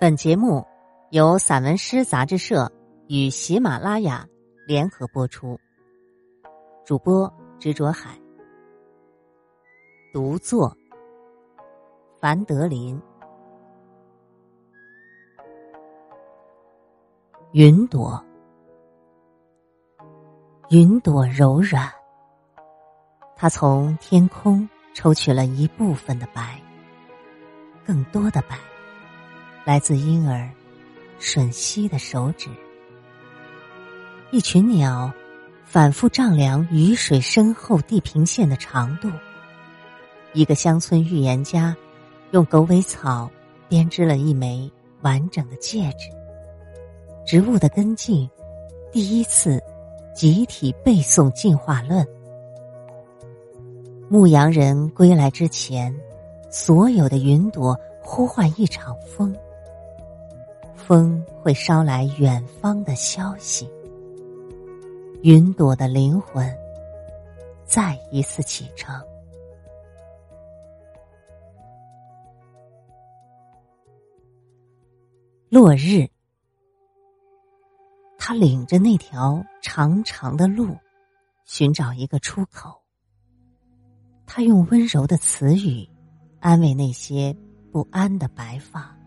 本节目由散文诗杂志社与喜马拉雅联合播出，主播执着海，独作凡德林。云朵，云朵柔软，它从天空抽取了一部分的白，更多的白。来自婴儿吮吸的手指，一群鸟反复丈量雨水深厚地平线的长度。一个乡村预言家用狗尾草编织了一枚完整的戒指。植物的根茎第一次集体背诵进化论。牧羊人归来之前，所有的云朵呼唤一场风。风会捎来远方的消息，云朵的灵魂再一次启程。落日，他领着那条长长的路，寻找一个出口。他用温柔的词语安慰那些不安的白发。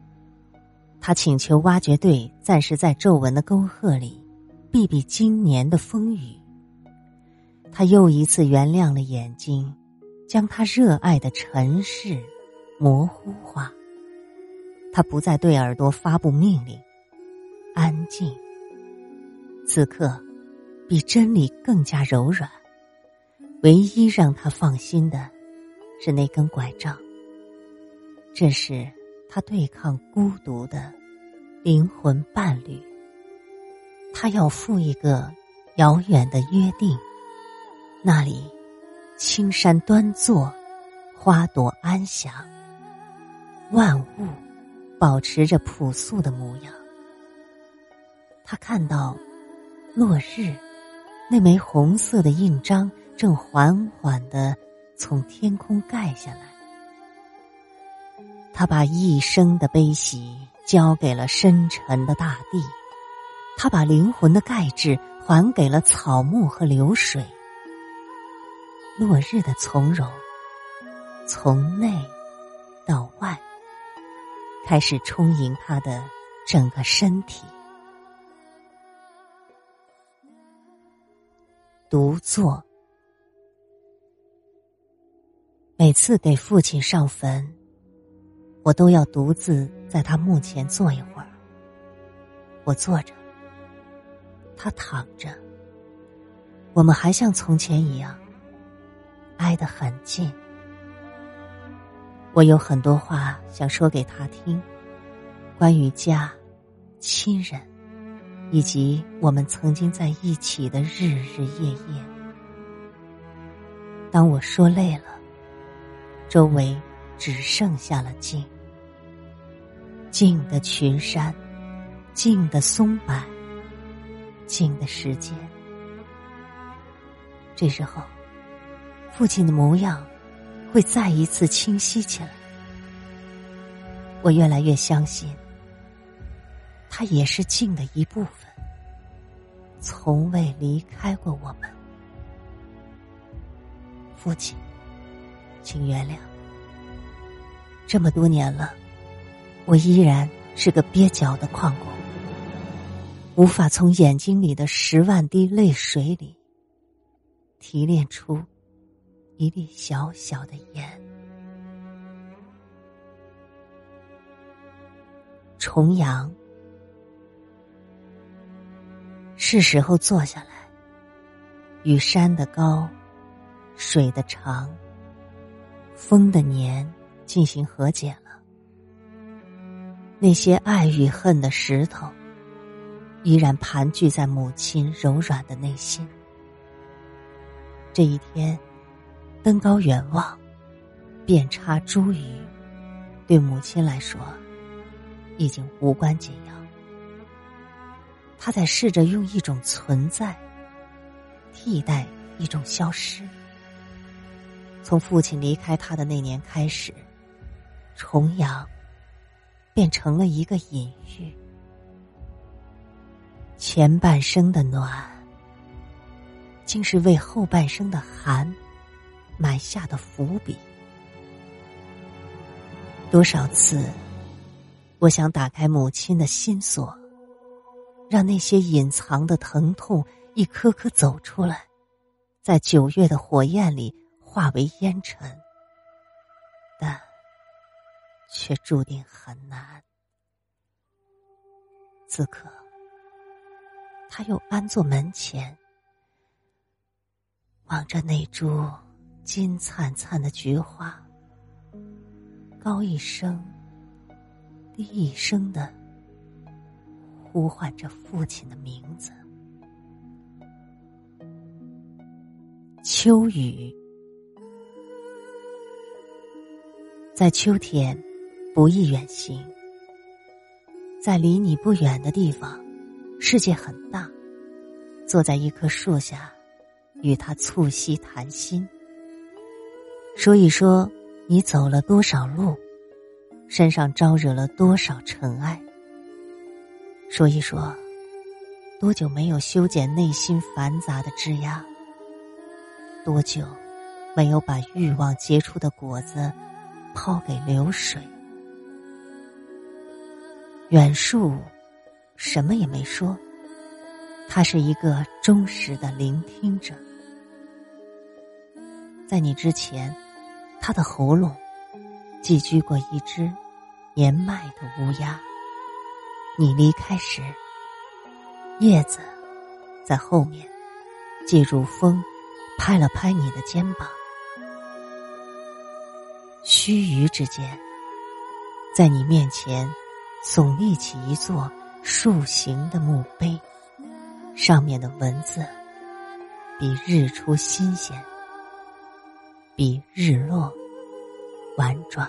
他请求挖掘队暂时在皱纹的沟壑里避避今年的风雨。他又一次原谅了眼睛，将他热爱的尘世模糊化。他不再对耳朵发布命令，安静。此刻，比真理更加柔软。唯一让他放心的，是那根拐杖。这是。他对抗孤独的灵魂伴侣，他要赴一个遥远的约定，那里青山端坐，花朵安详，万物保持着朴素的模样。他看到落日，那枚红色的印章正缓缓的从天空盖下来。他把一生的悲喜交给了深沉的大地，他把灵魂的钙质还给了草木和流水。落日的从容，从内到外，开始充盈他的整个身体。独坐，每次给父亲上坟。我都要独自在他墓前坐一会儿。我坐着，他躺着，我们还像从前一样，挨得很近。我有很多话想说给他听，关于家、亲人，以及我们曾经在一起的日日夜夜。当我说累了，周围。只剩下了静，静的群山，静的松柏，静的时间。这时候，父亲的模样会再一次清晰起来。我越来越相信，他也是静的一部分，从未离开过我们。父亲，请原谅。这么多年了，我依然是个蹩脚的矿工，无法从眼睛里的十万滴泪水里提炼出一粒小小的盐。重阳，是时候坐下来，与山的高、水的长、风的年。进行和解了，那些爱与恨的石头，依然盘踞在母亲柔软的内心。这一天，登高远望，遍插茱萸，对母亲来说，已经无关紧要。他在试着用一种存在，替代一种消失。从父亲离开他的那年开始。重阳，变成了一个隐喻。前半生的暖，竟是为后半生的寒埋下的伏笔。多少次，我想打开母亲的心锁，让那些隐藏的疼痛一颗颗走出来，在九月的火焰里化为烟尘。却注定很难。此刻，他又安坐门前，望着那株金灿灿的菊花，高一声、低一声的呼唤着父亲的名字。秋雨，在秋天。不易远行，在离你不远的地方，世界很大。坐在一棵树下，与他促膝谈心，说一说你走了多少路，身上招惹了多少尘埃。说一说，多久没有修剪内心繁杂的枝桠，多久没有把欲望结出的果子抛给流水。远树，什么也没说。他是一个忠实的聆听者。在你之前，他的喉咙寄居过一只年迈的乌鸦。你离开时，叶子在后面借助风拍了拍你的肩膀。须臾之间，在你面前。耸立起一座树形的墓碑，上面的文字比日出新鲜，比日落婉转。